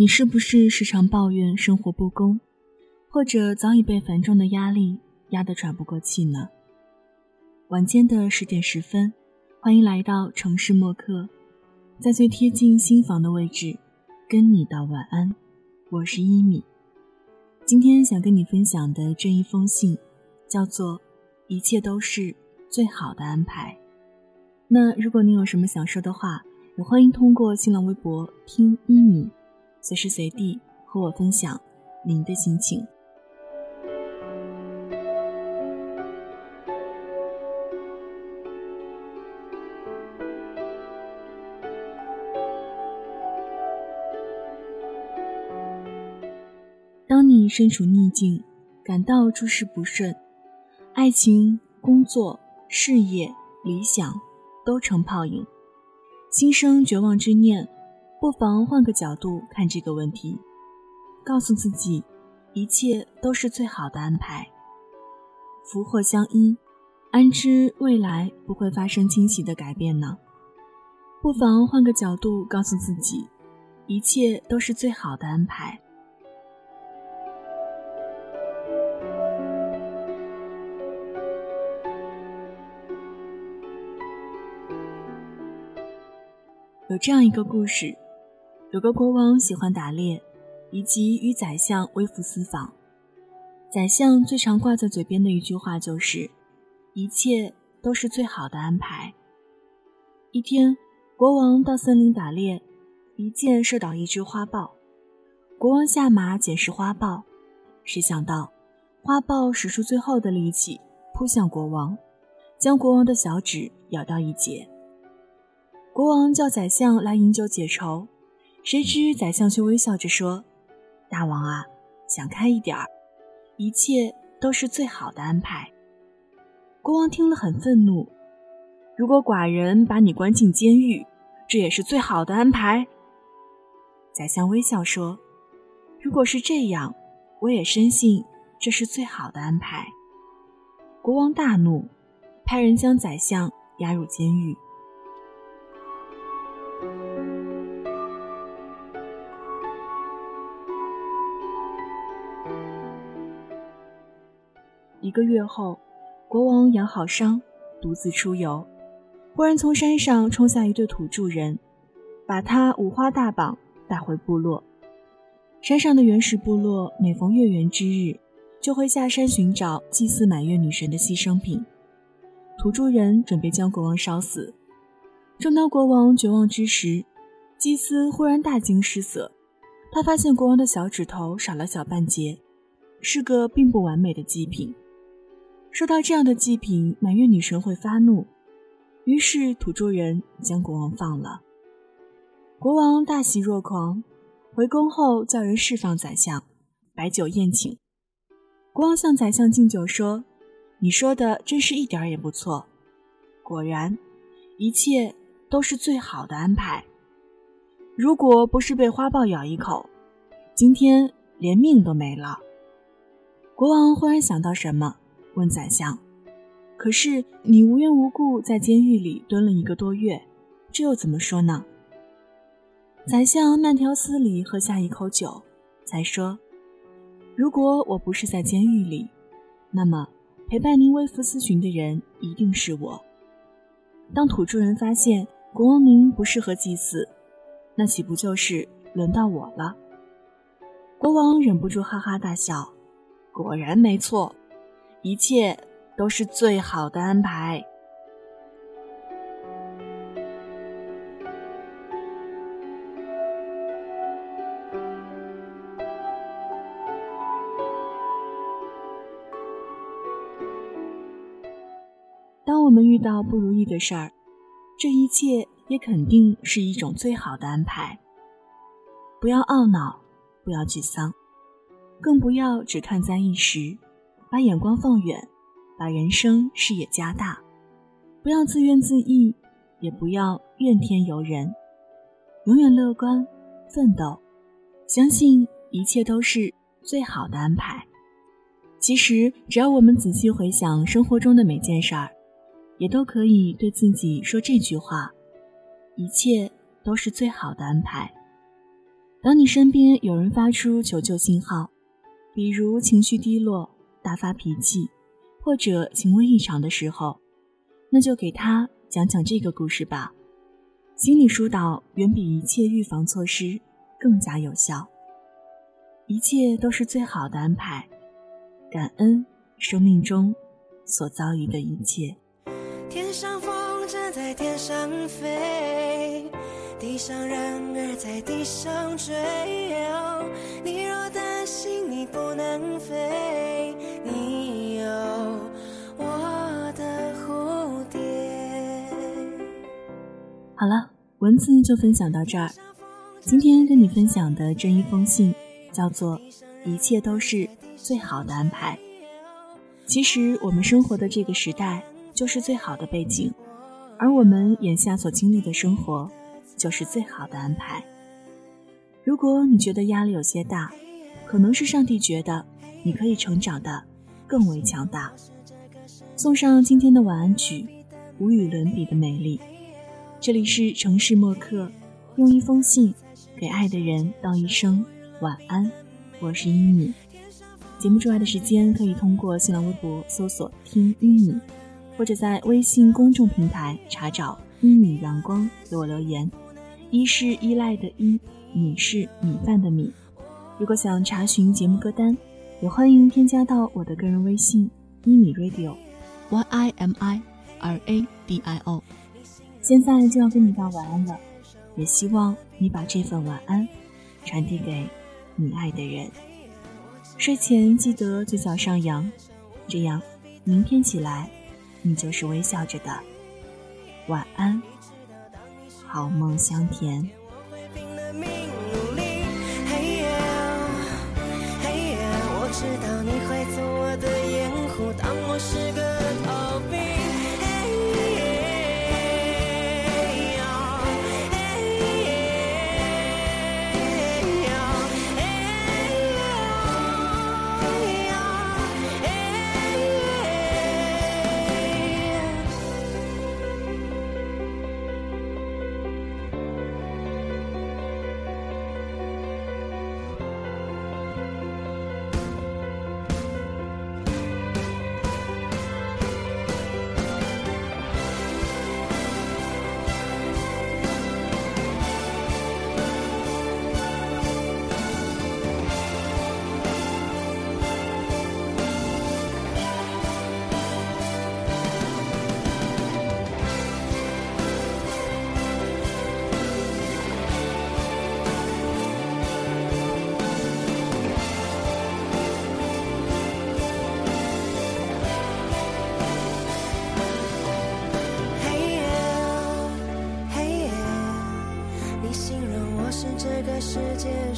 你是不是时常抱怨生活不公，或者早已被繁重的压力压得喘不过气呢？晚间的十点十分，欢迎来到城市默客，在最贴近心房的位置，跟你道晚安。我是一米，今天想跟你分享的这一封信，叫做《一切都是最好的安排》。那如果你有什么想说的话，也欢迎通过新浪微博听一米。随时随地和我分享您的心情。当你身处逆境，感到诸事不顺，爱情、工作、事业、理想都成泡影，心生绝望之念。不妨换个角度看这个问题，告诉自己，一切都是最好的安排。福祸相依，安知未来不会发生惊喜的改变呢？不妨换个角度告诉自己，一切都是最好的安排。有这样一个故事。有个国王喜欢打猎，以及与宰相微服私访。宰相最常挂在嘴边的一句话就是：“一切都是最好的安排。”一天，国王到森林打猎，一箭射倒一只花豹。国王下马捡拾花豹，谁想到花豹使出最后的力气扑向国王，将国王的小指咬掉一截。国王叫宰相来饮酒解愁。谁知宰相却微笑着说：“大王啊，想开一点儿，一切都是最好的安排。”国王听了很愤怒：“如果寡人把你关进监狱，这也是最好的安排。”宰相微笑说：“如果是这样，我也深信这是最好的安排。”国王大怒，派人将宰相押入监狱。一个月后，国王养好伤，独自出游，忽然从山上冲下一对土著人，把他五花大绑带回部落。山上的原始部落每逢月圆之日，就会下山寻找祭祀满月女神的牺牲品。土著人准备将国王烧死。正当国王绝望之时，祭司忽然大惊失色，他发现国王的小指头少了小半截，是个并不完美的祭品。收到这样的祭品，满月女神会发怒。于是土著人将国王放了。国王大喜若狂，回宫后叫人释放宰相，摆酒宴请。国王向宰相敬酒说：“你说的真是一点也不错。果然，一切都是最好的安排。如果不是被花豹咬一口，今天连命都没了。”国王忽然想到什么。问宰相：“可是你无缘无故在监狱里蹲了一个多月，这又怎么说呢？”宰相慢条斯理喝下一口酒，才说：“如果我不是在监狱里，那么陪伴您微服私巡的人一定是我。当土著人发现国王您不适合祭祀，那岂不就是轮到我了？”国王忍不住哈哈大笑：“果然没错。”一切都是最好的安排。当我们遇到不如意的事儿，这一切也肯定是一种最好的安排。不要懊恼，不要沮丧，更不要只看在一时。把眼光放远，把人生视野加大，不要自怨自艾，也不要怨天尤人，永远乐观奋斗，相信一切都是最好的安排。其实，只要我们仔细回想生活中的每件事儿，也都可以对自己说这句话：一切都是最好的安排。当你身边有人发出求救信号，比如情绪低落、大发脾气，或者行为异常的时候，那就给他讲讲这个故事吧。心理疏导远比一切预防措施更加有效。一切都是最好的安排，感恩生命中所遭遇的一切。天上风筝在天上飞，地上人儿在地上追。你若担心你不能飞，文字就分享到这儿。今天跟你分享的这一封信。叫做一切都是最好的安排。其实我们生活的这个时代就是最好的背景，而我们眼下所经历的生活就是最好的安排。如果你觉得压力有些大，可能是上帝觉得你可以成长的更为强大。送上今天的晚安曲，无与伦比的美丽。这里是城市默客，用一封信给爱的人道一声。晚安，我是一米。节目之外的时间，可以通过新浪微博搜索“听一米”，或者在微信公众平台查找“一米阳光”给我留言。一是依赖的依，米是米饭的米。如果想查询节目歌单，也欢迎添加到我的个人微信“一米 radio”，y i m i r a d i o。现在就要跟你道晚安了，也希望你把这份晚安传递给。你爱的人，睡前记得嘴角上扬，这样明天起来你就是微笑着的。晚安，好梦香甜。